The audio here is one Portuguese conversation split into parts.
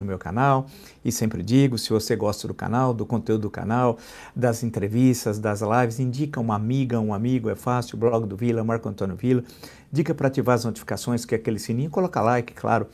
no meu canal e sempre digo, se você gosta do canal, do conteúdo do canal, das entrevistas, das lives, indica uma amiga, um amigo, é fácil, o blog do Vila, Marco Antônio Vila, dica para ativar as notificações, que é aquele sininho, coloca like, claro,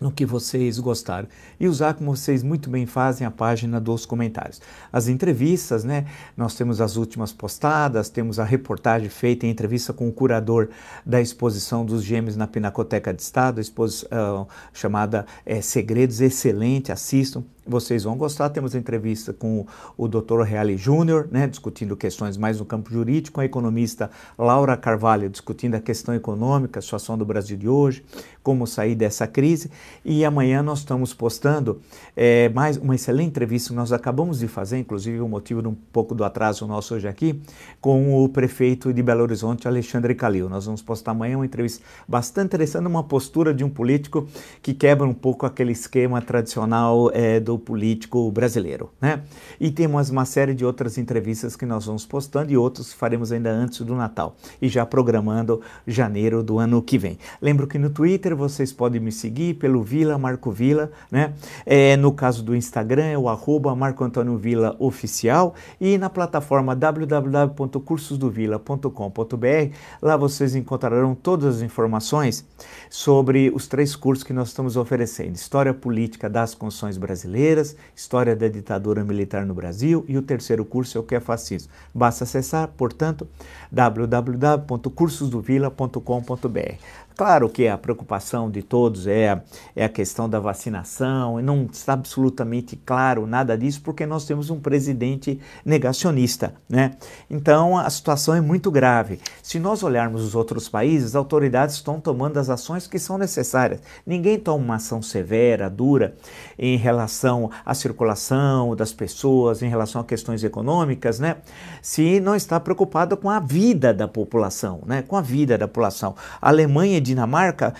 no que vocês gostaram e usar como vocês muito bem fazem a página dos comentários. As entrevistas, né? Nós temos as últimas postadas, temos a reportagem feita em entrevista com o curador da exposição dos gêmeos na Pinacoteca de Estado, exposição uh, chamada é, Segredos, excelente, assistam vocês vão gostar. Temos entrevista com o Dr. Reale Júnior, né, discutindo questões mais no campo jurídico, a economista Laura Carvalho discutindo a questão econômica, a situação do Brasil de hoje, como sair dessa crise. E amanhã nós estamos postando é, mais uma excelente entrevista que nós acabamos de fazer, inclusive o motivo de um pouco do atraso nosso hoje aqui, com o prefeito de Belo Horizonte, Alexandre Calil. Nós vamos postar amanhã uma entrevista bastante interessante, uma postura de um político que quebra um pouco aquele esquema tradicional é, do político brasileiro, né? E temos uma série de outras entrevistas que nós vamos postando e outros faremos ainda antes do Natal e já programando janeiro do ano que vem. Lembro que no Twitter vocês podem me seguir pelo Vila Marco Vila, né? É, no caso do Instagram é o arroba Marco Antônio Vila Oficial e na plataforma www.cursosdovila.com.br lá vocês encontrarão todas as informações sobre os três cursos que nós estamos oferecendo: História Política das Constituições Brasileiras Brasileiras, História da Ditadura Militar no Brasil e o terceiro curso é o que é fascismo. Basta acessar, portanto, www.cursosdovila.com.br. Claro que a preocupação de todos é a, é a questão da vacinação, e não está absolutamente claro nada disso, porque nós temos um presidente negacionista, né? Então a situação é muito grave. Se nós olharmos os outros países, as autoridades estão tomando as ações que são necessárias. Ninguém toma uma ação severa, dura, em relação à circulação das pessoas, em relação a questões econômicas, né? Se não está preocupado com a vida da população, né? Com a vida da população. A Alemanha Dinamarca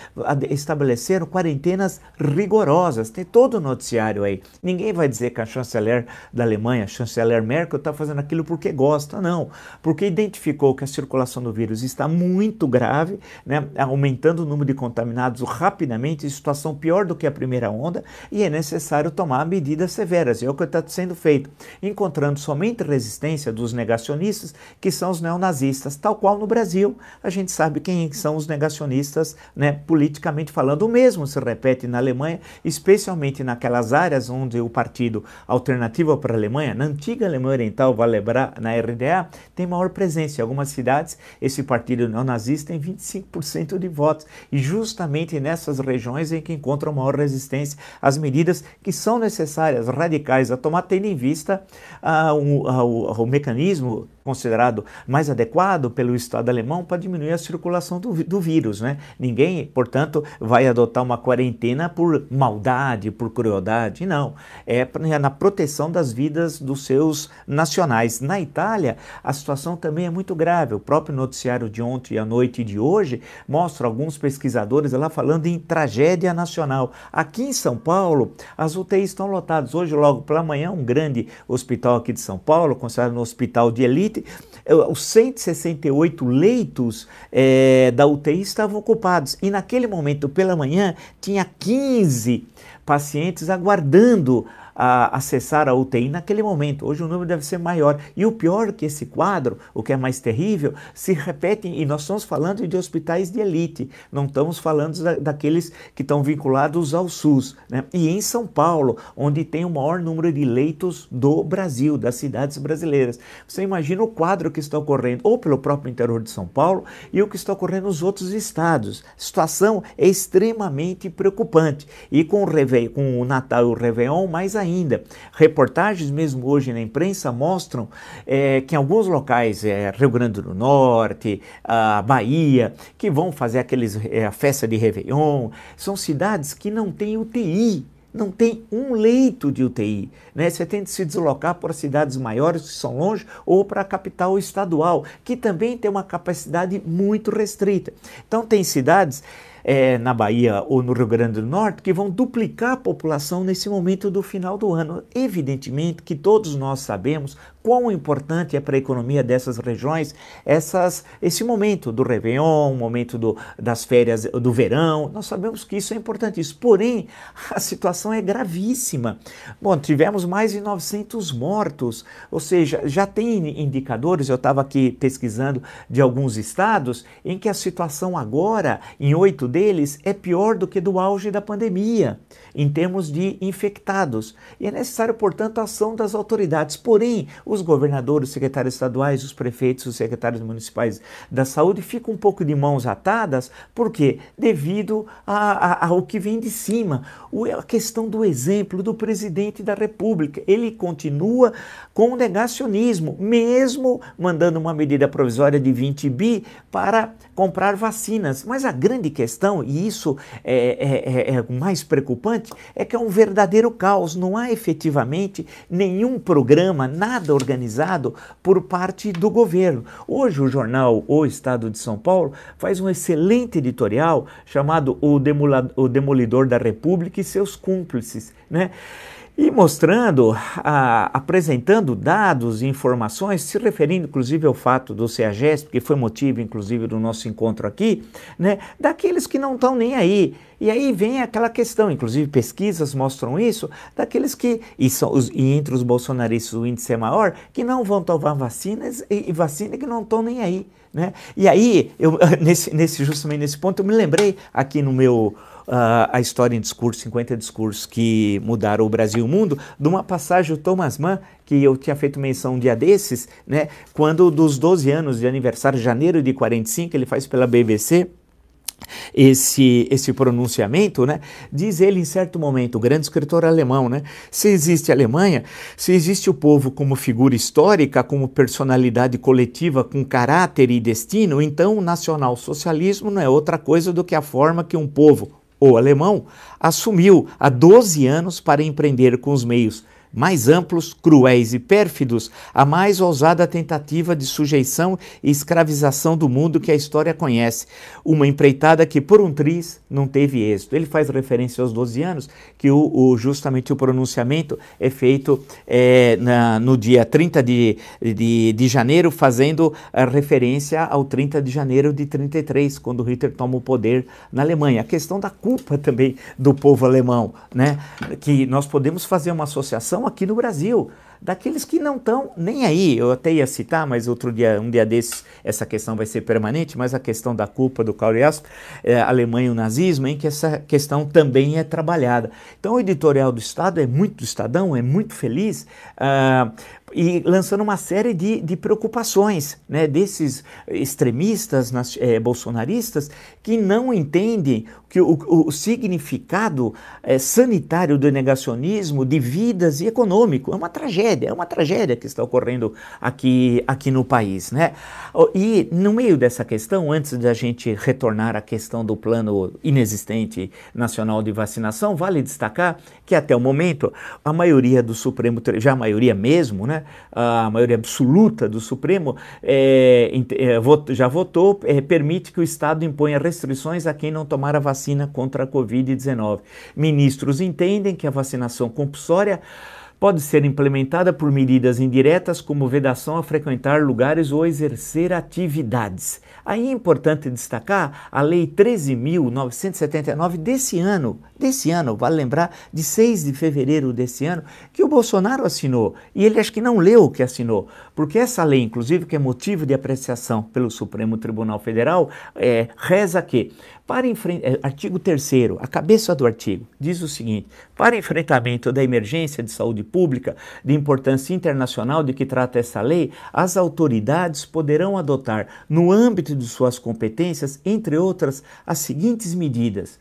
estabeleceram quarentenas rigorosas. Tem todo o noticiário aí. Ninguém vai dizer que a chanceler da Alemanha, a chanceler Merkel, está fazendo aquilo porque gosta, não. Porque identificou que a circulação do vírus está muito grave, né, aumentando o número de contaminados rapidamente, situação pior do que a primeira onda, e é necessário tomar medidas severas. É o que está sendo feito, encontrando somente resistência dos negacionistas, que são os neonazistas, tal qual no Brasil. A gente sabe quem são os negacionistas né, politicamente falando. O mesmo se repete na Alemanha, especialmente naquelas áreas onde o partido alternativo para a Alemanha, na antiga Alemanha Oriental, vale lembrar, na RDA, tem maior presença. Em algumas cidades, esse partido neonazista tem 25% de votos. E justamente nessas regiões em que encontram maior resistência às medidas que são necessárias, radicais a tomar, tendo em vista uh, o, o, o mecanismo considerado mais adequado pelo Estado alemão para diminuir a circulação do, do vírus. Né? Ninguém, portanto, vai adotar uma quarentena por maldade, por crueldade, não. É, é na proteção das vidas dos seus nacionais. Na Itália, a situação também é muito grave. O próprio noticiário de ontem à noite e de hoje mostra alguns pesquisadores lá falando em tragédia nacional. Aqui em São Paulo, as UTIs estão lotadas. Hoje, logo pela manhã, um grande hospital aqui de São Paulo, considerado um hospital de elite, é, os 168 leitos é, da UTI estavam ocupados. E naquele momento, pela manhã, tinha 15 pacientes aguardando a acessar a UTI naquele momento. Hoje o número deve ser maior. E o pior que esse quadro, o que é mais terrível, se repete, e nós estamos falando de hospitais de elite, não estamos falando da, daqueles que estão vinculados ao SUS. Né? E em São Paulo, onde tem o maior número de leitos do Brasil, das cidades brasileiras. Você imagina o quadro que está ocorrendo, ou pelo próprio interior de São Paulo, e o que está ocorrendo nos outros estados. A situação é extremamente preocupante. E com o, com o Natal e o Réveillon, mais ainda ainda. Reportagens mesmo hoje na imprensa mostram é, que em alguns locais, é, Rio Grande do Norte, a Bahia, que vão fazer aqueles, é, a festa de Réveillon, são cidades que não têm UTI não tem um leito de UTI. Né? Você tem de se deslocar para cidades maiores que são longe ou para a capital estadual, que também tem uma capacidade muito restrita. Então, tem cidades é, na Bahia ou no Rio Grande do Norte que vão duplicar a população nesse momento do final do ano. Evidentemente que todos nós sabemos quão importante é para a economia dessas regiões essas, esse momento do Réveillon, momento do, das férias do verão. Nós sabemos que isso é importantíssimo. Porém, a situação é gravíssima. Bom, tivemos mais de 900 mortos, ou seja, já tem indicadores, eu estava aqui pesquisando de alguns estados, em que a situação agora, em oito deles, é pior do que do auge da pandemia, em termos de infectados. E é necessário, portanto, a ação das autoridades. Porém, os governadores, os secretários estaduais, os prefeitos, os secretários municipais da saúde ficam um pouco de mãos atadas, por quê? Devido a, a, ao que vem de cima. O, a questão do exemplo do presidente da República. Ele continua com o negacionismo, mesmo mandando uma medida provisória de 20 bi para comprar vacinas. Mas a grande questão, e isso é, é, é, é mais preocupante, é que é um verdadeiro caos. Não há efetivamente nenhum programa, nada organizado por parte do governo. Hoje o jornal O Estado de São Paulo faz um excelente editorial chamado O, Demolidor da República e seus cúmplices, né? E mostrando, a, apresentando dados e informações, se referindo inclusive ao fato do CEAGESP, que foi motivo inclusive do nosso encontro aqui, né, daqueles que não estão nem aí. E aí vem aquela questão, inclusive pesquisas mostram isso, daqueles que, e, são os, e entre os bolsonaristas o índice é maior, que não vão tomar vacinas e, e vacina que não estão nem aí. Né? E aí, eu, nesse, nesse, justamente nesse ponto, eu me lembrei aqui no meu uh, a história em discurso, 50 discursos que mudaram o Brasil e o mundo, de uma passagem do Thomas Mann, que eu tinha feito menção um dia desses, né, quando dos 12 anos de aniversário, janeiro de 45, ele faz pela BBC, esse, esse pronunciamento, né? Diz ele em certo momento, o grande escritor alemão, né? Se existe a Alemanha, se existe o povo como figura histórica, como personalidade coletiva com caráter e destino, então o nacional-socialismo não é outra coisa do que a forma que um povo, o alemão, assumiu há 12 anos para empreender com os meios mais amplos, cruéis e pérfidos, a mais ousada tentativa de sujeição e escravização do mundo que a história conhece. Uma empreitada que, por um triz, não teve êxito. Ele faz referência aos 12 anos, que o, o justamente o pronunciamento é feito é, na, no dia 30 de, de, de janeiro, fazendo referência ao 30 de janeiro de 33, quando Hitler toma o poder na Alemanha. A questão da culpa também do povo alemão, né? que nós podemos fazer uma associação aqui no Brasil, daqueles que não estão nem aí. Eu até ia citar, mas outro dia, um dia desses, essa questão vai ser permanente, mas a questão da culpa do Kaurias, é, Alemanha e o nazismo, em que essa questão também é trabalhada. Então o editorial do Estado é muito do Estadão, é muito feliz, uh, e lançando uma série de, de preocupações né, desses extremistas é, bolsonaristas que não entendem que o, o significado é, sanitário do negacionismo de vidas e econômico. É uma tragédia, é uma tragédia que está ocorrendo aqui, aqui no país. Né? E no meio dessa questão, antes da gente retornar à questão do plano inexistente nacional de vacinação, vale destacar que até o momento a maioria do Supremo, já a maioria mesmo, né, a maioria absoluta do Supremo é, é, já votou, é, permite que o Estado imponha restrições a quem não tomar a vacina contra a Covid-19. Ministros entendem que a vacinação compulsória pode ser implementada por medidas indiretas, como vedação a frequentar lugares ou exercer atividades. Aí é importante destacar a Lei 13.979 desse ano, desse ano, vale lembrar, de 6 de fevereiro desse ano, que o Bolsonaro assinou. E ele acho que não leu o que assinou, porque essa lei, inclusive, que é motivo de apreciação pelo Supremo Tribunal Federal, é, reza que para é, artigo 3 a cabeça do artigo, diz o seguinte: para enfrentamento da emergência de saúde pública de importância internacional de que trata essa lei, as autoridades poderão adotar, no âmbito de suas competências, entre outras, as seguintes medidas: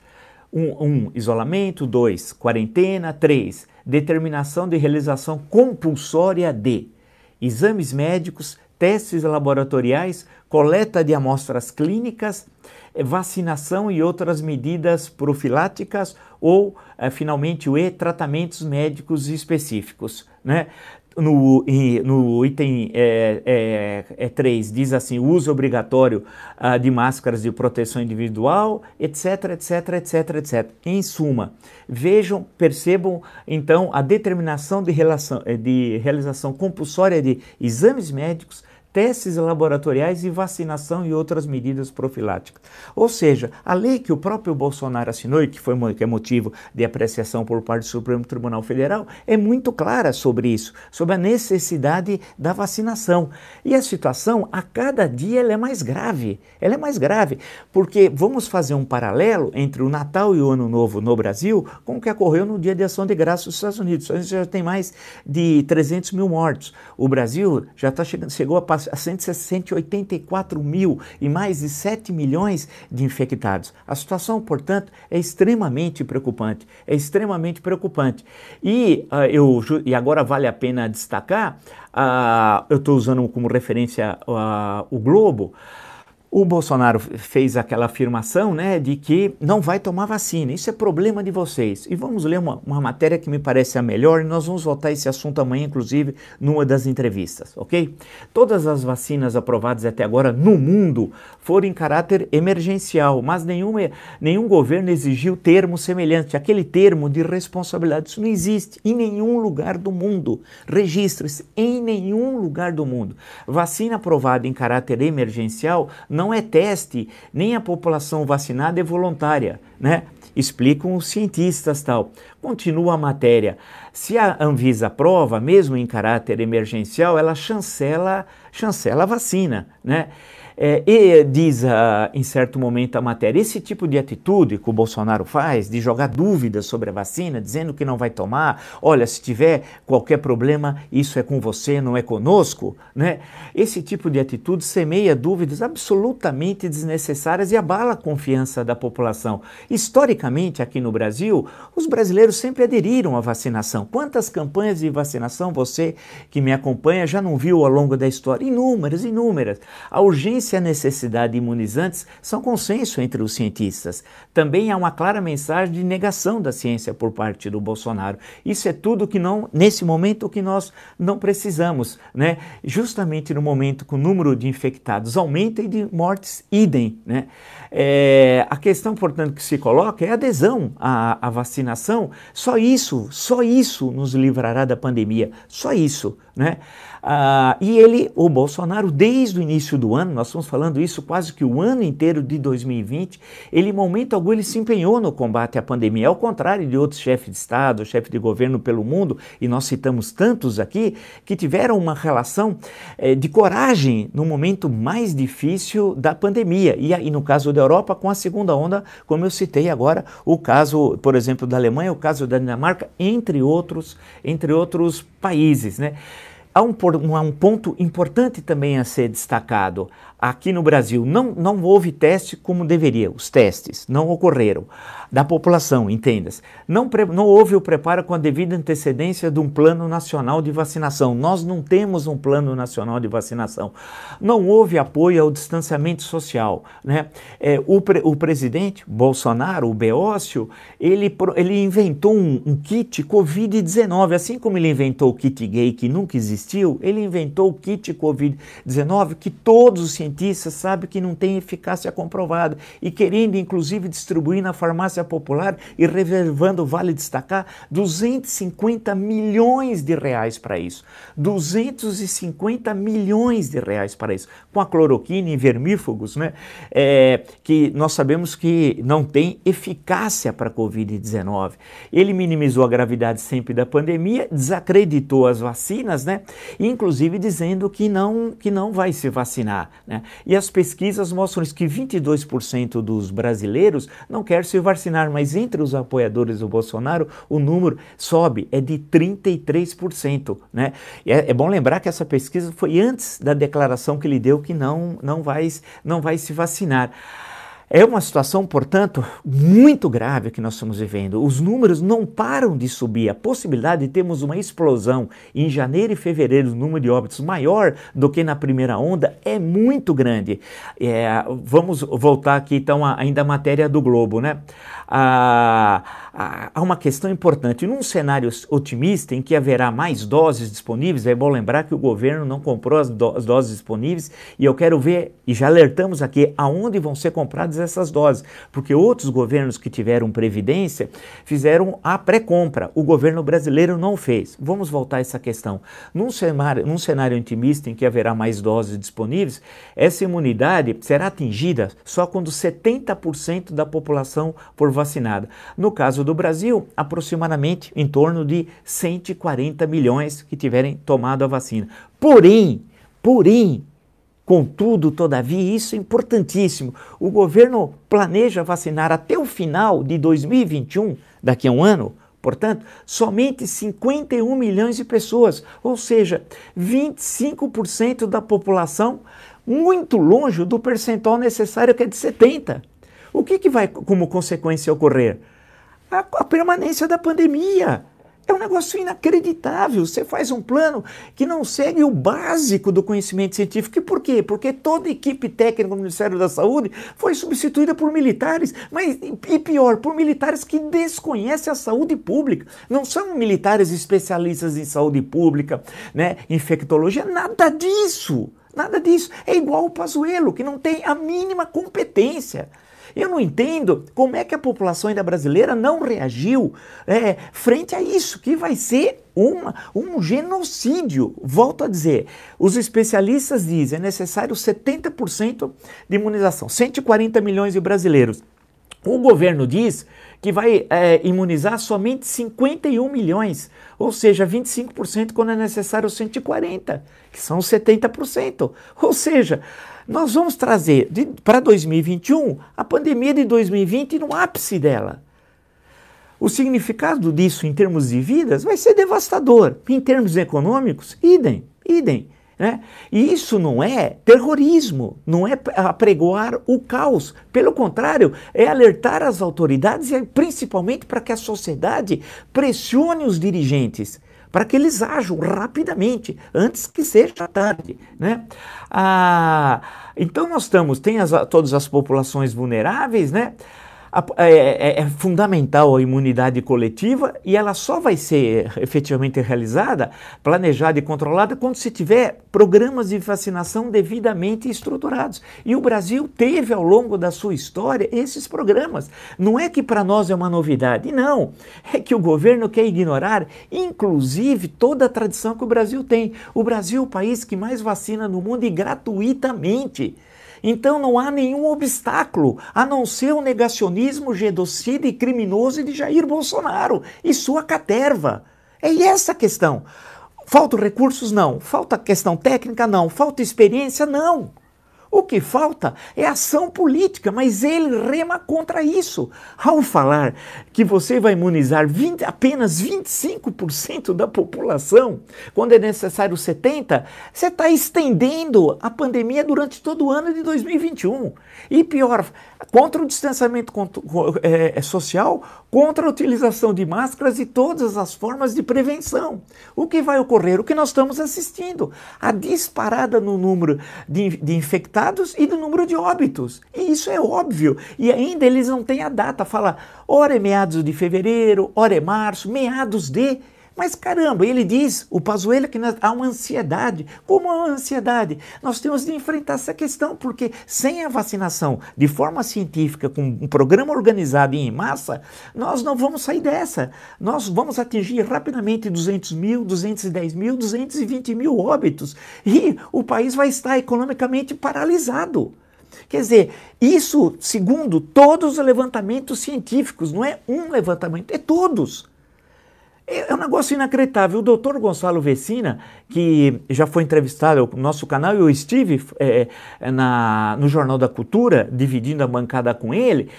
1. Um, um, isolamento, 2. quarentena, 3. determinação de realização compulsória de exames médicos, testes laboratoriais, coleta de amostras clínicas, vacinação e outras medidas profiláticas ou, é, finalmente, o E, tratamentos médicos específicos. Né? no, no item é, é, é 3 diz assim, uso obrigatório uh, de máscaras de proteção individual, etc, etc, etc, etc. Em suma, vejam, percebam então a determinação de, relação, de realização compulsória de exames médicos testes laboratoriais e vacinação e outras medidas profiláticas. Ou seja, a lei que o próprio Bolsonaro assinou e que, foi, que é motivo de apreciação por parte do Supremo Tribunal Federal é muito clara sobre isso, sobre a necessidade da vacinação. E a situação, a cada dia, ela é mais grave. Ela é mais grave, porque vamos fazer um paralelo entre o Natal e o Ano Novo no Brasil com o que ocorreu no Dia de Ação de Graças nos Estados Unidos. A gente já tem mais de 300 mil mortos. O Brasil já tá chegando, chegou a passar a 184 mil e mais de 7 milhões de infectados. A situação, portanto, é extremamente preocupante. É extremamente preocupante. E, uh, eu, e agora vale a pena destacar, uh, eu estou usando como referência uh, o Globo, o Bolsonaro fez aquela afirmação né, de que não vai tomar vacina. Isso é problema de vocês. E vamos ler uma, uma matéria que me parece a melhor, e nós vamos voltar esse assunto amanhã, inclusive, numa das entrevistas, ok? Todas as vacinas aprovadas até agora no mundo foram em caráter emergencial, mas nenhum, nenhum governo exigiu termo semelhante, aquele termo de responsabilidade. Isso não existe em nenhum lugar do mundo. Registre-se em nenhum lugar do mundo. Vacina aprovada em caráter emergencial não é teste, nem a população vacinada é voluntária, né? Explicam os cientistas tal. Continua a matéria. Se a Anvisa aprova, mesmo em caráter emergencial, ela chancela, chancela a vacina, né? É, e diz uh, em certo momento a matéria, esse tipo de atitude que o Bolsonaro faz, de jogar dúvidas sobre a vacina, dizendo que não vai tomar, olha, se tiver qualquer problema, isso é com você, não é conosco, né? Esse tipo de atitude semeia dúvidas absolutamente desnecessárias e abala a confiança da população. Historicamente, aqui no Brasil, os brasileiros sempre aderiram à vacinação. Quantas campanhas de vacinação você que me acompanha já não viu ao longo da história? Inúmeras, inúmeras. A urgência e a necessidade de imunizantes são consenso entre os cientistas. Também há uma clara mensagem de negação da ciência por parte do Bolsonaro. Isso é tudo que não, nesse momento, que nós não precisamos, né? Justamente no momento que o número de infectados aumenta e de mortes idem, né? É, a questão, portanto, que se coloca é a adesão à, à vacinação. Só isso, só isso nos livrará da pandemia. Só isso, né? Ah, e ele, o Bolsonaro, desde o início do ano, nós estamos falando isso quase que o ano inteiro de 2020, ele, em momento algum, ele se empenhou no combate à pandemia, ao contrário de outros chefes de Estado, chefes de governo pelo mundo, e nós citamos tantos aqui, que tiveram uma relação eh, de coragem no momento mais difícil da pandemia. E, e no caso da Europa, com a segunda onda, como eu citei agora, o caso, por exemplo, da Alemanha, o caso da Dinamarca, entre outros, entre outros países, né? Há um, um, ponto importante também a ser destacado. Aqui no Brasil não, não houve teste como deveria, os testes não ocorreram da população, entendas. Não, não houve o preparo com a devida antecedência de um plano nacional de vacinação. Nós não temos um plano nacional de vacinação. Não houve apoio ao distanciamento social. Né? É, o, pre, o presidente Bolsonaro, o Beócio, ele, ele inventou um, um kit Covid-19. Assim como ele inventou o kit gay que nunca existiu, ele inventou o kit Covid-19 que todos os cientistas sabem que não tem eficácia comprovada e querendo inclusive distribuir na farmácia farmácia popular e reservando, vale destacar, 250 milhões de reais para isso. 250 milhões de reais para isso. Com a cloroquina e vermífugos, né? É, que nós sabemos que não tem eficácia para a Covid-19. Ele minimizou a gravidade sempre da pandemia, desacreditou as vacinas, né? Inclusive dizendo que não, que não vai se vacinar. Né? E as pesquisas mostram que 22% dos brasileiros não quer se vacinar mas entre os apoiadores do Bolsonaro o número sobe, é de 33%. Né? É, é bom lembrar que essa pesquisa foi antes da declaração que ele deu que não, não, vai, não vai se vacinar. É uma situação, portanto, muito grave que nós estamos vivendo. Os números não param de subir. A possibilidade de termos uma explosão em janeiro e fevereiro, o número de óbitos maior do que na primeira onda, é muito grande. É, vamos voltar aqui então ainda à matéria do Globo, né? Há uma questão importante. Num cenário otimista em que haverá mais doses disponíveis, é bom lembrar que o governo não comprou as, do as doses disponíveis e eu quero ver, e já alertamos aqui, aonde vão ser compradas essas doses, porque outros governos que tiveram previdência fizeram a pré-compra. O governo brasileiro não fez. Vamos voltar a essa questão. Num cenário, num cenário otimista em que haverá mais doses disponíveis, essa imunidade será atingida só quando 70% da população for vacinada. No caso do Brasil, aproximadamente em torno de 140 milhões que tiverem tomado a vacina. Porém, porém, Contudo, todavia, isso é importantíssimo. O governo planeja vacinar até o final de 2021, daqui a um ano, portanto, somente 51 milhões de pessoas, ou seja, 25% da população, muito longe do percentual necessário que é de 70. O que, que vai como consequência ocorrer? a, a permanência da pandemia. É um negócio inacreditável. Você faz um plano que não segue o básico do conhecimento científico. E por quê? Porque toda a equipe técnica do Ministério da Saúde foi substituída por militares, mas e pior, por militares que desconhecem a saúde pública. Não são militares especialistas em saúde pública, né, infectologia, nada disso. Nada disso. É igual o Pazuello, que não tem a mínima competência. Eu não entendo como é que a população ainda brasileira não reagiu é, frente a isso, que vai ser uma, um genocídio. Volto a dizer, os especialistas dizem é necessário 70% de imunização, 140 milhões de brasileiros. O governo diz que vai é, imunizar somente 51 milhões, ou seja, 25% quando é necessário 140, que são 70%. Ou seja, nós vamos trazer para 2021 a pandemia de 2020 no ápice dela. O significado disso em termos de vidas vai ser devastador. Em termos econômicos, idem, idem. Né? E isso não é terrorismo, não é apregoar o caos. Pelo contrário, é alertar as autoridades e principalmente para que a sociedade pressione os dirigentes para que eles ajam rapidamente, antes que seja tarde. Né? Ah, então nós estamos, tem as, todas as populações vulneráveis, né? É, é, é, fundamental a imunidade coletiva e ela só vai ser efetivamente realizada, planejada e controlada quando se tiver programas de vacinação devidamente estruturados. E o Brasil teve ao longo da sua história esses programas. Não é que para nós é uma novidade, não. É que o governo quer ignorar, inclusive, toda a tradição que o Brasil tem. O Brasil é o país que mais vacina no mundo e gratuitamente. Então não há nenhum obstáculo a não ser o negacionismo genocida e criminoso de Jair Bolsonaro e sua caterva. É essa a questão. Faltam recursos? Não. Falta questão técnica? Não. Falta experiência? Não. O que falta é ação política, mas ele rema contra isso. Ao falar que você vai imunizar 20, apenas 25% da população, quando é necessário 70%, você está estendendo a pandemia durante todo o ano de 2021. E pior, contra o distanciamento é, social, contra a utilização de máscaras e todas as formas de prevenção. O que vai ocorrer? O que nós estamos assistindo? A disparada no número de, de infectados e do número de óbitos. E isso é óbvio. E ainda eles não têm a data. Fala, ora é meados de fevereiro, ora é março, meados de. Mas caramba, ele diz, o Pazuello, que há uma ansiedade. Como uma ansiedade? Nós temos de enfrentar essa questão, porque sem a vacinação de forma científica, com um programa organizado e em massa, nós não vamos sair dessa. Nós vamos atingir rapidamente 200 mil, 210 mil, 220 mil óbitos. E o país vai estar economicamente paralisado. Quer dizer, isso segundo todos os levantamentos científicos, não é um levantamento, é todos. É, é um negócio inacreditável. O doutor Gonçalo Vecina, que já foi entrevistado no nosso canal, eu estive é, é, na, no Jornal da Cultura, dividindo a bancada com ele,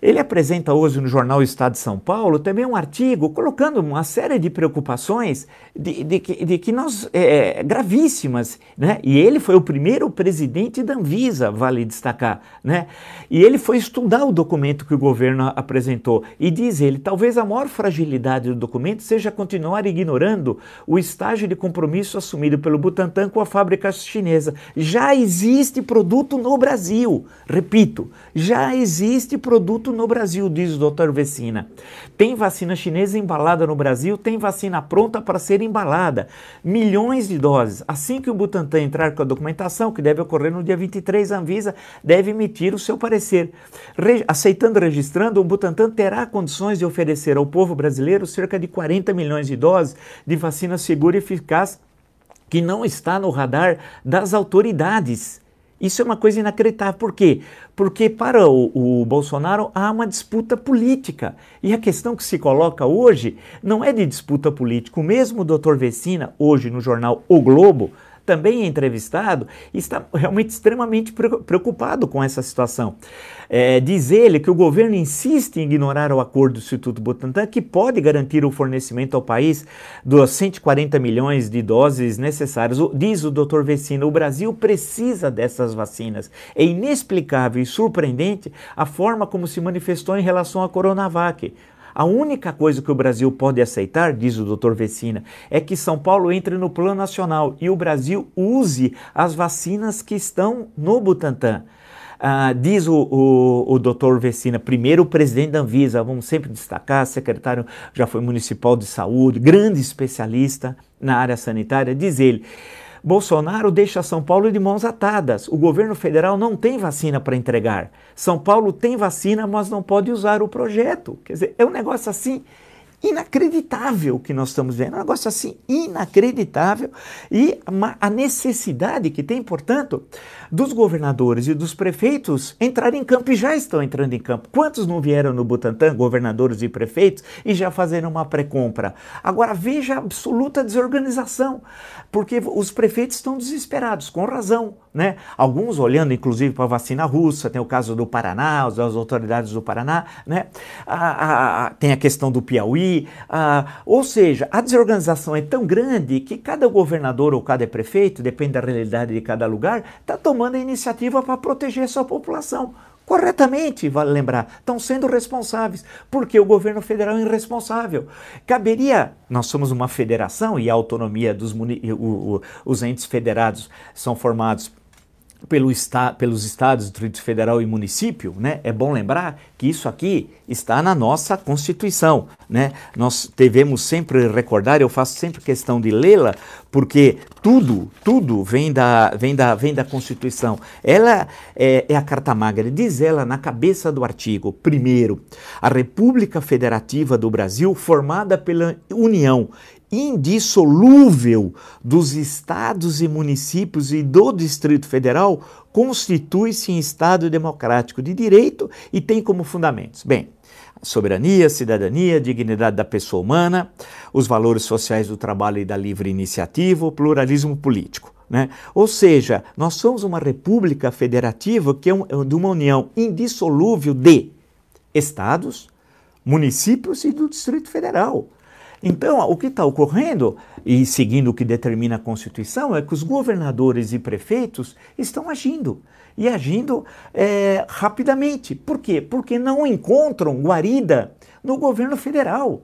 ele apresenta hoje no jornal Estado de São Paulo também um artigo colocando uma série de preocupações de, de, de, que nós é, gravíssimas, né? E ele foi o primeiro presidente da Anvisa, vale destacar, né? E ele foi estudar o documento que o governo apresentou e diz ele, talvez a maior fragilidade do documento seja continuar ignorando o estágio de compromisso assumido pelo Butantan com a fábrica chinesa. Já existe produto no Brasil, repito, já existe produto no Brasil, diz o Dr. Vecina. Tem vacina chinesa embalada no Brasil, tem vacina pronta para ser embalada. Milhões de doses. Assim que o Butantan entrar com a documentação, que deve ocorrer no dia 23, a Anvisa deve emitir o seu parecer. Re aceitando registrando, o Butantan terá condições de oferecer ao povo brasileiro cerca de 40 milhões de doses de vacina segura e eficaz que não está no radar das autoridades. Isso é uma coisa inacreditável. Por quê? Porque para o, o, Bolsonaro há uma disputa política. E a questão que se coloca hoje não é de disputa política. O mesmo doutor Vecina, hoje no jornal O Globo, também é entrevistado, está realmente extremamente preocupado com essa situação. É, diz ele que o governo insiste em ignorar o acordo do Instituto Butantan, que pode garantir o fornecimento ao país dos 140 milhões de doses necessárias. Diz o Dr. Vecina, o Brasil precisa dessas vacinas. É inexplicável e surpreendente a forma como se manifestou em relação à Coronavac. A única coisa que o Brasil pode aceitar, diz o Dr. Vecina, é que São Paulo entre no plano nacional e o Brasil use as vacinas que estão no Butantan. Ah, diz o, o, o doutor Vecina, primeiro presidente da Anvisa, vamos sempre destacar, secretário já foi municipal de saúde, grande especialista na área sanitária, diz ele. Bolsonaro deixa São Paulo de mãos atadas. O governo federal não tem vacina para entregar. São Paulo tem vacina, mas não pode usar o projeto. Quer dizer, é um negócio assim inacreditável que nós estamos vendo, um negócio assim inacreditável e a necessidade que tem, portanto, dos governadores e dos prefeitos entrarem em campo e já estão entrando em campo. Quantos não vieram no Butantan, governadores e prefeitos, e já fazendo uma pré-compra? Agora veja a absoluta desorganização, porque os prefeitos estão desesperados, com razão, né? Alguns olhando inclusive para a vacina russa, tem o caso do Paraná, as autoridades do Paraná, né? Ah, ah, tem a questão do Piauí, ah, ou seja, a desorganização é tão grande que cada governador ou cada prefeito, depende da realidade de cada lugar, está tomando a iniciativa para proteger a sua população corretamente, vale lembrar, estão sendo responsáveis, porque o governo federal é irresponsável. Caberia, nós somos uma federação e a autonomia dos o, o, os entes federados são formados pelo esta, pelos estados, Distrito Federal e município, né? É bom lembrar que isso aqui está na nossa Constituição, né? Nós devemos sempre recordar, eu faço sempre questão de lê-la, porque tudo, tudo vem da, vem da, vem da Constituição. Ela é, é a Carta Magna, diz ela na cabeça do artigo, primeiro, a República Federativa do Brasil, formada pela União indissolúvel dos estados e municípios e do Distrito Federal constitui-se em Estado democrático de direito e tem como fundamentos. Bem, soberania, cidadania, dignidade da pessoa humana, os valores sociais do trabalho e da livre iniciativa, o pluralismo político. Né? Ou seja, nós somos uma república federativa que é, um, é de uma união indissolúvel de estados, municípios e do Distrito Federal. Então, o que está ocorrendo, e seguindo o que determina a Constituição, é que os governadores e prefeitos estão agindo. E agindo é, rapidamente. Por quê? Porque não encontram guarida no governo federal.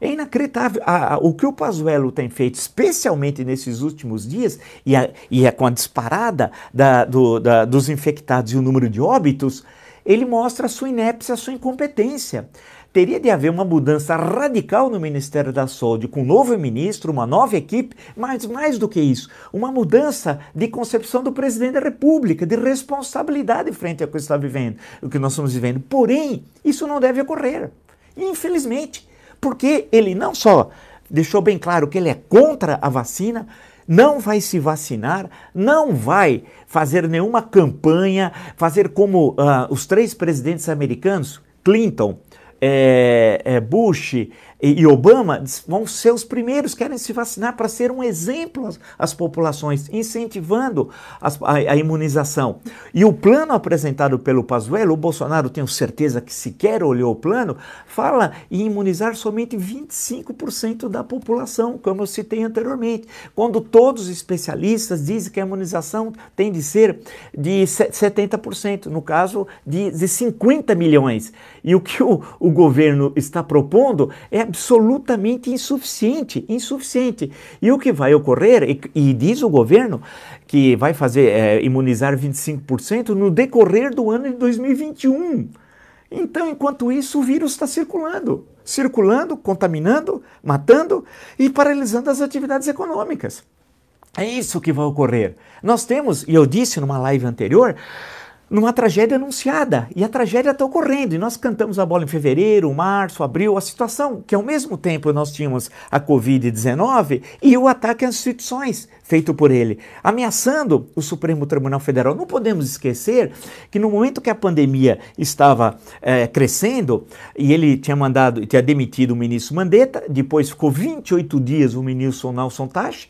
É inacreditável. o que o Pazuello tem feito, especialmente nesses últimos dias, e, a, e é com a disparada da, do, da, dos infectados e o número de óbitos, ele mostra a sua inépcia, a sua incompetência teria de haver uma mudança radical no Ministério da Saúde, com um novo ministro, uma nova equipe, mas mais do que isso, uma mudança de concepção do presidente da República, de responsabilidade frente ao que está vivendo, o que nós estamos vivendo. Porém, isso não deve ocorrer. Infelizmente, porque ele não só deixou bem claro que ele é contra a vacina, não vai se vacinar, não vai fazer nenhuma campanha, fazer como uh, os três presidentes americanos, Clinton, é, é Bush, e Obama vão ser os primeiros, querem se vacinar para ser um exemplo às, às populações, incentivando as, a, a, imunização. E o plano apresentado pelo Pazuello, o Bolsonaro, tenho certeza que sequer olhou o plano, fala em imunizar somente 25% da população, como eu citei anteriormente, quando todos os especialistas dizem que a imunização tem de ser de 70%, no caso de, de 50 milhões. E o que o, o governo está propondo é absolutamente insuficiente, insuficiente. E o que vai ocorrer, e, e diz o governo que vai fazer é, imunizar 25% no decorrer do ano de 2021. Então, enquanto isso, o vírus está circulando, circulando, contaminando, matando e paralisando as atividades econômicas. É isso que vai ocorrer. Nós temos, e eu disse numa live anterior, numa tragédia anunciada. E a tragédia está ocorrendo. E nós cantamos a bola em fevereiro, março, abril. A situação que ao mesmo tempo nós tínhamos a Covid-19 e o ataque às instituições feito por ele, ameaçando o Supremo Tribunal Federal. Não podemos esquecer que no momento que a pandemia estava é, crescendo e ele tinha mandado, tinha demitido o ministro Mandetta, depois ficou 28 dias o ministro Nelson Tache,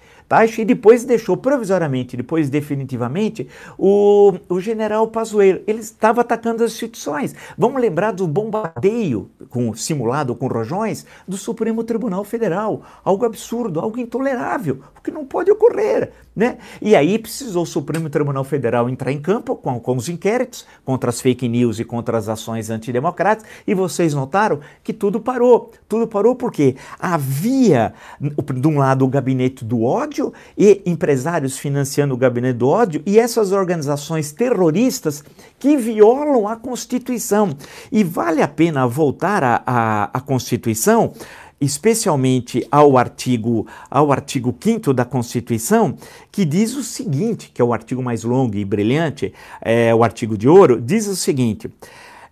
E depois deixou provisoriamente, depois definitivamente, o, o general Pazuello. Ele estava atacando as instituições. Vamos lembrar do bombardeio com, simulado com rojões do Supremo Tribunal Federal. Algo absurdo, algo intolerável, o que não pode ocorrer. Né? E aí precisou o Supremo Tribunal Federal entrar em campo com, com os inquéritos contra as fake news e contra as ações antidemocráticas, e vocês notaram que tudo parou. Tudo parou porque havia, de um lado, o gabinete do ódio e empresários financiando o gabinete do ódio e essas organizações terroristas que violam a Constituição. E vale a pena voltar à Constituição especialmente ao artigo ao artigo 5 da Constituição, que diz o seguinte, que é o artigo mais longo e brilhante, é o artigo de ouro, diz o seguinte: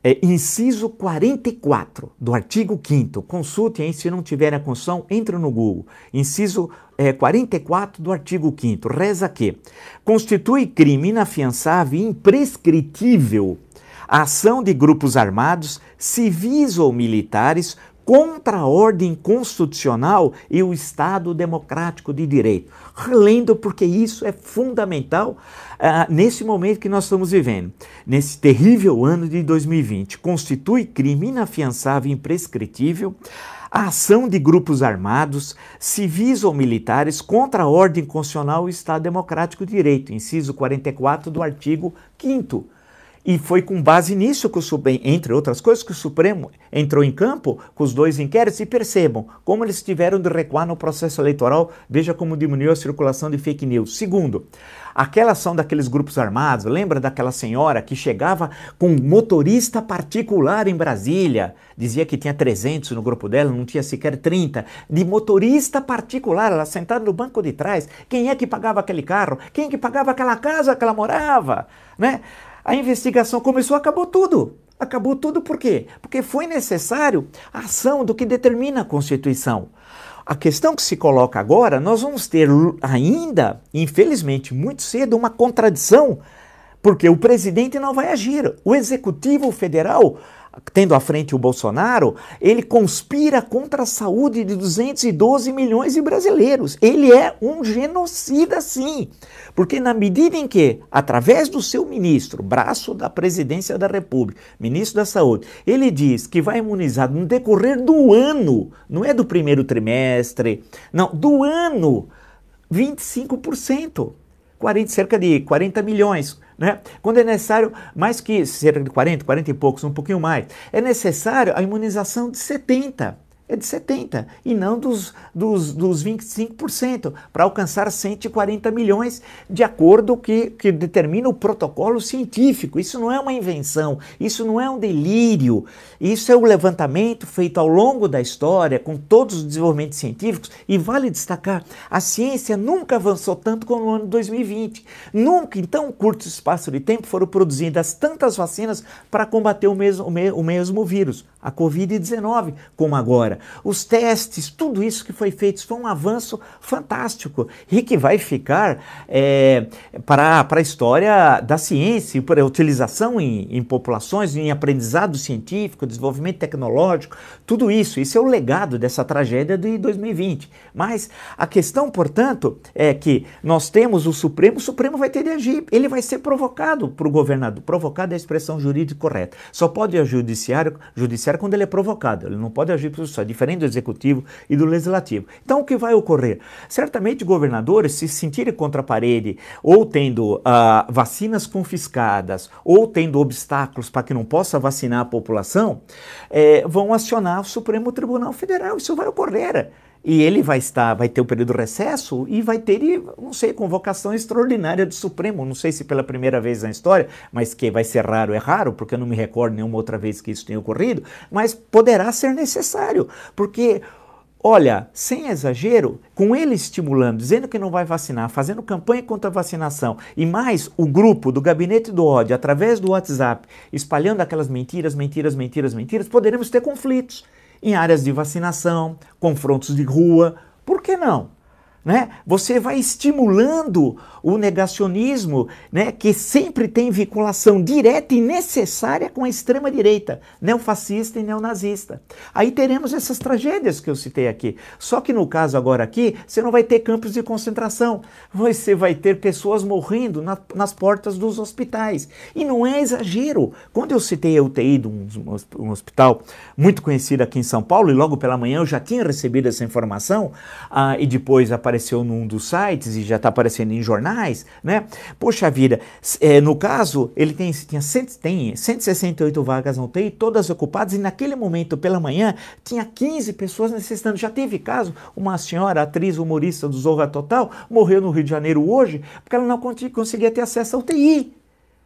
é, inciso 44 do artigo 5 consulte aí, se não tiver a Constituição, entra no Google. Inciso é, 44 do artigo 5 reza que constitui crime inafiançável e imprescritível a ação de grupos armados, civis ou militares, contra a ordem constitucional e o Estado democrático de direito. Relendo, porque isso é fundamental uh, nesse momento que nós estamos vivendo, nesse terrível ano de 2020. Constitui crime inafiançável e imprescritível a ação de grupos armados, civis ou militares, contra a ordem constitucional e o Estado democrático de direito, inciso 44 do artigo 5 e foi com base nisso que o Supremo, entre outras coisas, que o Supremo entrou em campo com os dois inquéritos e percebam como eles tiveram de recuar no processo eleitoral, veja como diminuiu a circulação de fake news. Segundo, aquela ação daqueles grupos armados, lembra daquela senhora que chegava com um motorista particular em Brasília, dizia que tinha 300 no grupo dela, não tinha sequer 30, de motorista particular, ela sentada no banco de trás, quem é que pagava aquele carro? Quem é que pagava aquela casa que ela morava? Né? A investigação começou, acabou tudo. Acabou tudo por quê? Porque foi necessário a ação do que determina a Constituição. A questão que se coloca agora, nós vamos ter ainda, infelizmente, muito cedo, uma contradição, porque o presidente não vai agir. O executivo federal tendo à frente o Bolsonaro, ele conspira contra a saúde de 212 milhões de brasileiros. Ele é um genocida, sim. Porque na medida em que, através do seu ministro, braço da presidência da República, ministro da Saúde, ele diz que vai imunizar no decorrer do ano, não é do primeiro trimestre, não, do ano, 25%. 40, cerca de 40 milhões. Né? Quando é necessário mais que cerca de 40, 40 e poucos, um pouquinho mais, é necessário a imunização de 70 é de 70% e não dos, dos, dos 25%, para alcançar 140 milhões, de acordo que, que determina o protocolo científico. Isso não é uma invenção, isso não é um delírio, isso é o levantamento feito ao longo da história, com todos os desenvolvimentos científicos, e vale destacar, a ciência nunca avançou tanto como no ano 2020. Nunca, em tão curto espaço de tempo, foram produzidas tantas vacinas para combater o mesmo, o mesmo vírus. a Covid-19, como agora. Os testes, tudo isso que foi feito foi um avanço fantástico e que vai ficar é, para a história da ciência, para a utilização em, em populações, em aprendizado científico, desenvolvimento tecnológico, tudo isso. Isso é o legado dessa tragédia de 2020. Mas a questão, portanto, é que nós temos o Supremo, o Supremo vai ter de agir, ele vai ser provocado para o governador. Provocado é a expressão jurídica correta. Só pode o judiciário, judiciário quando ele é provocado, ele não pode agir por só, diferente do executivo e do legislativo. Então o que vai ocorrer? Certamente governadores, se sentirem contra a parede, ou tendo uh, vacinas confiscadas, ou tendo obstáculos para que não possa vacinar a população, eh, vão acionar o Supremo Tribunal Federal. Isso vai ocorrer e ele vai estar, vai ter o período de recesso e vai ter, não sei, convocação extraordinária do Supremo, não sei se pela primeira vez na história, mas que vai ser raro, é raro, porque eu não me recordo nenhuma outra vez que isso tenha ocorrido, mas poderá ser necessário, porque Olha, sem exagero, com ele estimulando, dizendo que não vai vacinar, fazendo campanha contra a vacinação, e mais o grupo do gabinete do ódio, através do WhatsApp, espalhando aquelas mentiras, mentiras, mentiras, mentiras, poderemos ter conflitos em áreas de vacinação, confrontos de rua. Por que não? Né? Você vai estimulando o negacionismo, né, que sempre tem vinculação direta e necessária com a extrema-direita, neofascista e neonazista. Aí teremos essas tragédias que eu citei aqui. Só que no caso agora aqui, você não vai ter campos de concentração, você vai ter pessoas morrendo na, nas portas dos hospitais. E não é exagero. Quando eu citei a UTI de um, um hospital muito conhecido aqui em São Paulo, e logo pela manhã eu já tinha recebido essa informação, ah, e depois apareceu num dos sites e já está aparecendo em jornais, né? Poxa vida, é, no caso, ele tem, tinha cento, tem 168 vagas no UTI, todas ocupadas, e naquele momento, pela manhã, tinha 15 pessoas necessitando. Já teve caso, uma senhora, atriz humorista do Zorra Total, morreu no Rio de Janeiro hoje, porque ela não conseguia ter acesso à UTI.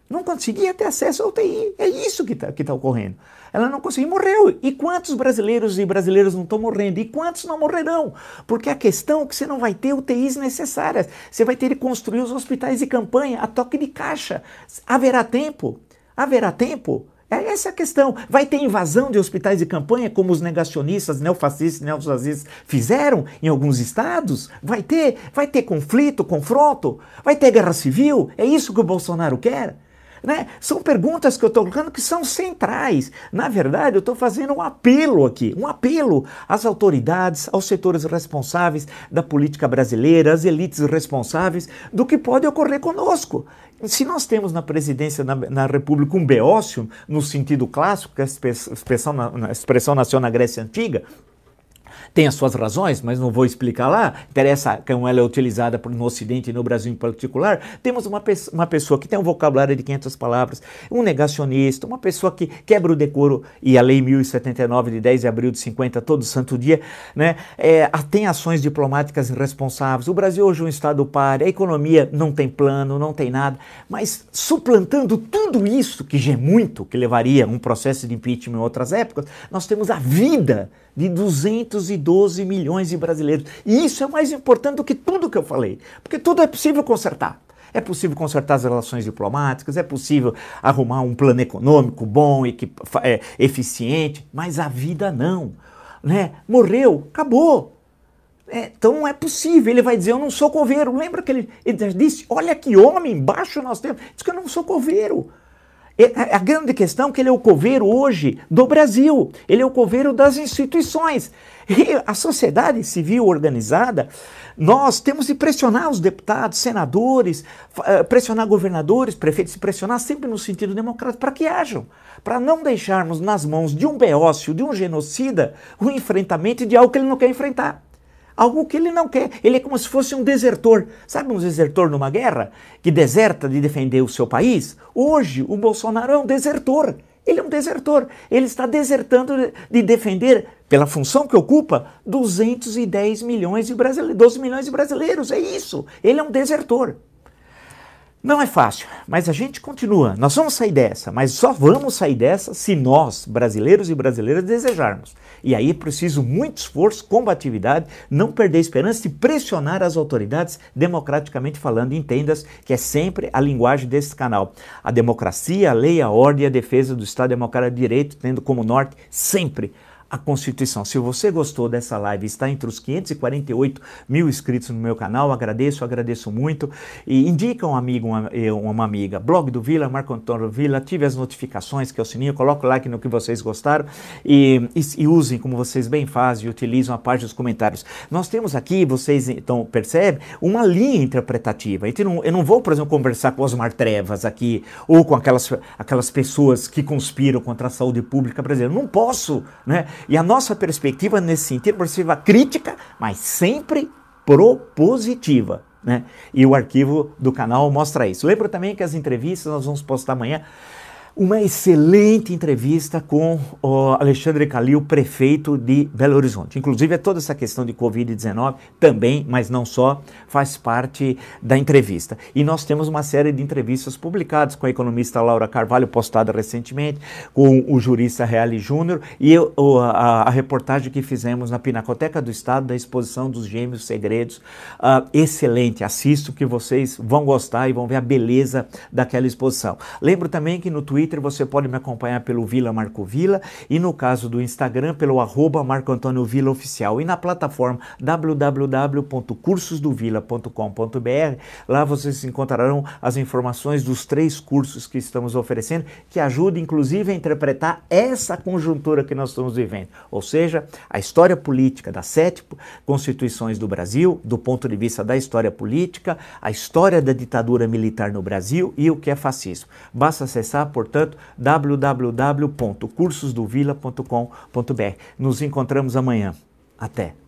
Não conseguia ter acesso à UTI. É isso que está que tá ocorrendo. Ela não conseguiu, morreu. E quantos brasileiros e brasileiras não estão morrendo? E quantos não morrerão? Porque a questão é que você não vai ter UTIs necessárias. Você vai ter que construir os hospitais de campanha a toque de caixa. Haverá tempo? Haverá tempo? É essa a questão. Vai ter invasão de hospitais de campanha, como os negacionistas, neofascistas, neofascistas fizeram em alguns estados? Vai ter? Vai ter conflito, confronto? Vai ter guerra civil? É isso que o Bolsonaro quer? Né? São perguntas que eu estou colocando que são centrais. Na verdade, eu estou fazendo um apelo aqui, um apelo às autoridades, aos setores responsáveis da política brasileira, às elites responsáveis do que pode ocorrer conosco. Se nós temos na presidência na, na República um beócio, no sentido clássico, que é a expressão, a expressão nasceu na Grécia Antiga, tem as suas razões, mas não vou explicar lá. Interessa como ela é utilizada no Ocidente e no Brasil em particular. Temos uma, pe uma pessoa que tem um vocabulário de 500 palavras, um negacionista, uma pessoa que quebra o decoro e a Lei 1079 de 10 de abril de 50, todo santo dia, né? É, tem ações diplomáticas irresponsáveis. O Brasil hoje é um Estado páreo, a economia não tem plano, não tem nada, mas suplantando tudo isso, que já é muito, que levaria um processo de impeachment em outras épocas, nós temos a vida de 212 milhões de brasileiros. E isso é mais importante do que tudo que eu falei, porque tudo é possível consertar. É possível consertar as relações diplomáticas, é possível arrumar um plano econômico bom é, eficiente, mas a vida não. Né? Morreu, acabou. É, então não é possível. Ele vai dizer: Eu não sou coveiro. Lembra que ele, ele disse: Olha que homem, embaixo nós temos. Diz que eu não sou coveiro. A grande questão é que ele é o coveiro hoje do Brasil, ele é o coveiro das instituições. E a sociedade civil organizada, nós temos de pressionar os deputados, senadores, eh, pressionar governadores, prefeitos, pressionar sempre no sentido democrático para que hajam, para não deixarmos nas mãos de um beócio, de um genocida, o enfrentamento de algo que ele não quer enfrentar algo que ele não quer. Ele é como se fosse um desertor. Sabe um desertor numa guerra que deserta de defender o seu país? Hoje, o Bolsonaro é um desertor. Ele é um desertor. Ele está desertando de defender, pela função que ocupa, 210 milhões de brasileiros, 12 milhões de brasileiros. É isso. Ele é um desertor. Não é fácil, mas a gente continua. Nós vamos sair dessa, mas só vamos sair dessa se nós, brasileiros e brasileiras, desejarmos. E aí é preciso muito esforço, combatividade, não perder esperança e pressionar as autoridades, democraticamente falando. Entendas que é sempre a linguagem desse canal. A democracia, a lei, a ordem e a defesa do Estado Democrático de Direito, tendo como norte sempre a Constituição. Se você gostou dessa live, está entre os 548 mil inscritos no meu canal, agradeço, agradeço muito. E indica um amigo, uma, uma amiga. Blog do Vila, Marco Antônio Vila, ative as notificações, que é o sininho, coloque o like no que vocês gostaram e, e, e, usem como vocês bem fazem utilizam a parte dos comentários. Nós temos aqui, vocês então percebem, uma linha interpretativa. Então, eu não vou, por exemplo, conversar com Osmar Trevas aqui, ou com aquelas, aquelas pessoas que conspiram contra a saúde pública brasileira. Não posso, né? E a nossa perspectiva nesse sentido, perspectiva crítica, mas sempre propositiva. Né? E o arquivo do canal mostra isso. Lembra também que as entrevistas nós vamos postar amanhã uma excelente entrevista com o Alexandre Calil, prefeito de Belo Horizonte. Inclusive, é toda essa questão de Covid-19 também, mas não só, faz parte da entrevista. E nós temos uma série de entrevistas publicadas com a economista Laura Carvalho, postada recentemente, com o jurista Reale Júnior e a, a, reportagem que fizemos na Pinacoteca do Estado da exposição dos Gêmeos Segredos. Uh, excelente, assisto que vocês vão gostar e vão ver a beleza daquela exposição. Lembro também que no Twitter Twitter você pode me acompanhar pelo Vila Marco Vila e no caso do Instagram pelo arroba Marco Antônio Vila Oficial e na plataforma www.cursosdovila.com.br lá vocês encontrarão as informações dos três cursos que estamos oferecendo que ajudam inclusive a interpretar essa conjuntura que nós estamos vivendo, ou seja, a história política das sete constituições do Brasil, do ponto de vista da história política, a história da ditadura militar no Brasil e o que é fascismo. Basta acessar, portanto, portanto, www.cursosdovila.com.br. Nos encontramos amanhã. Até!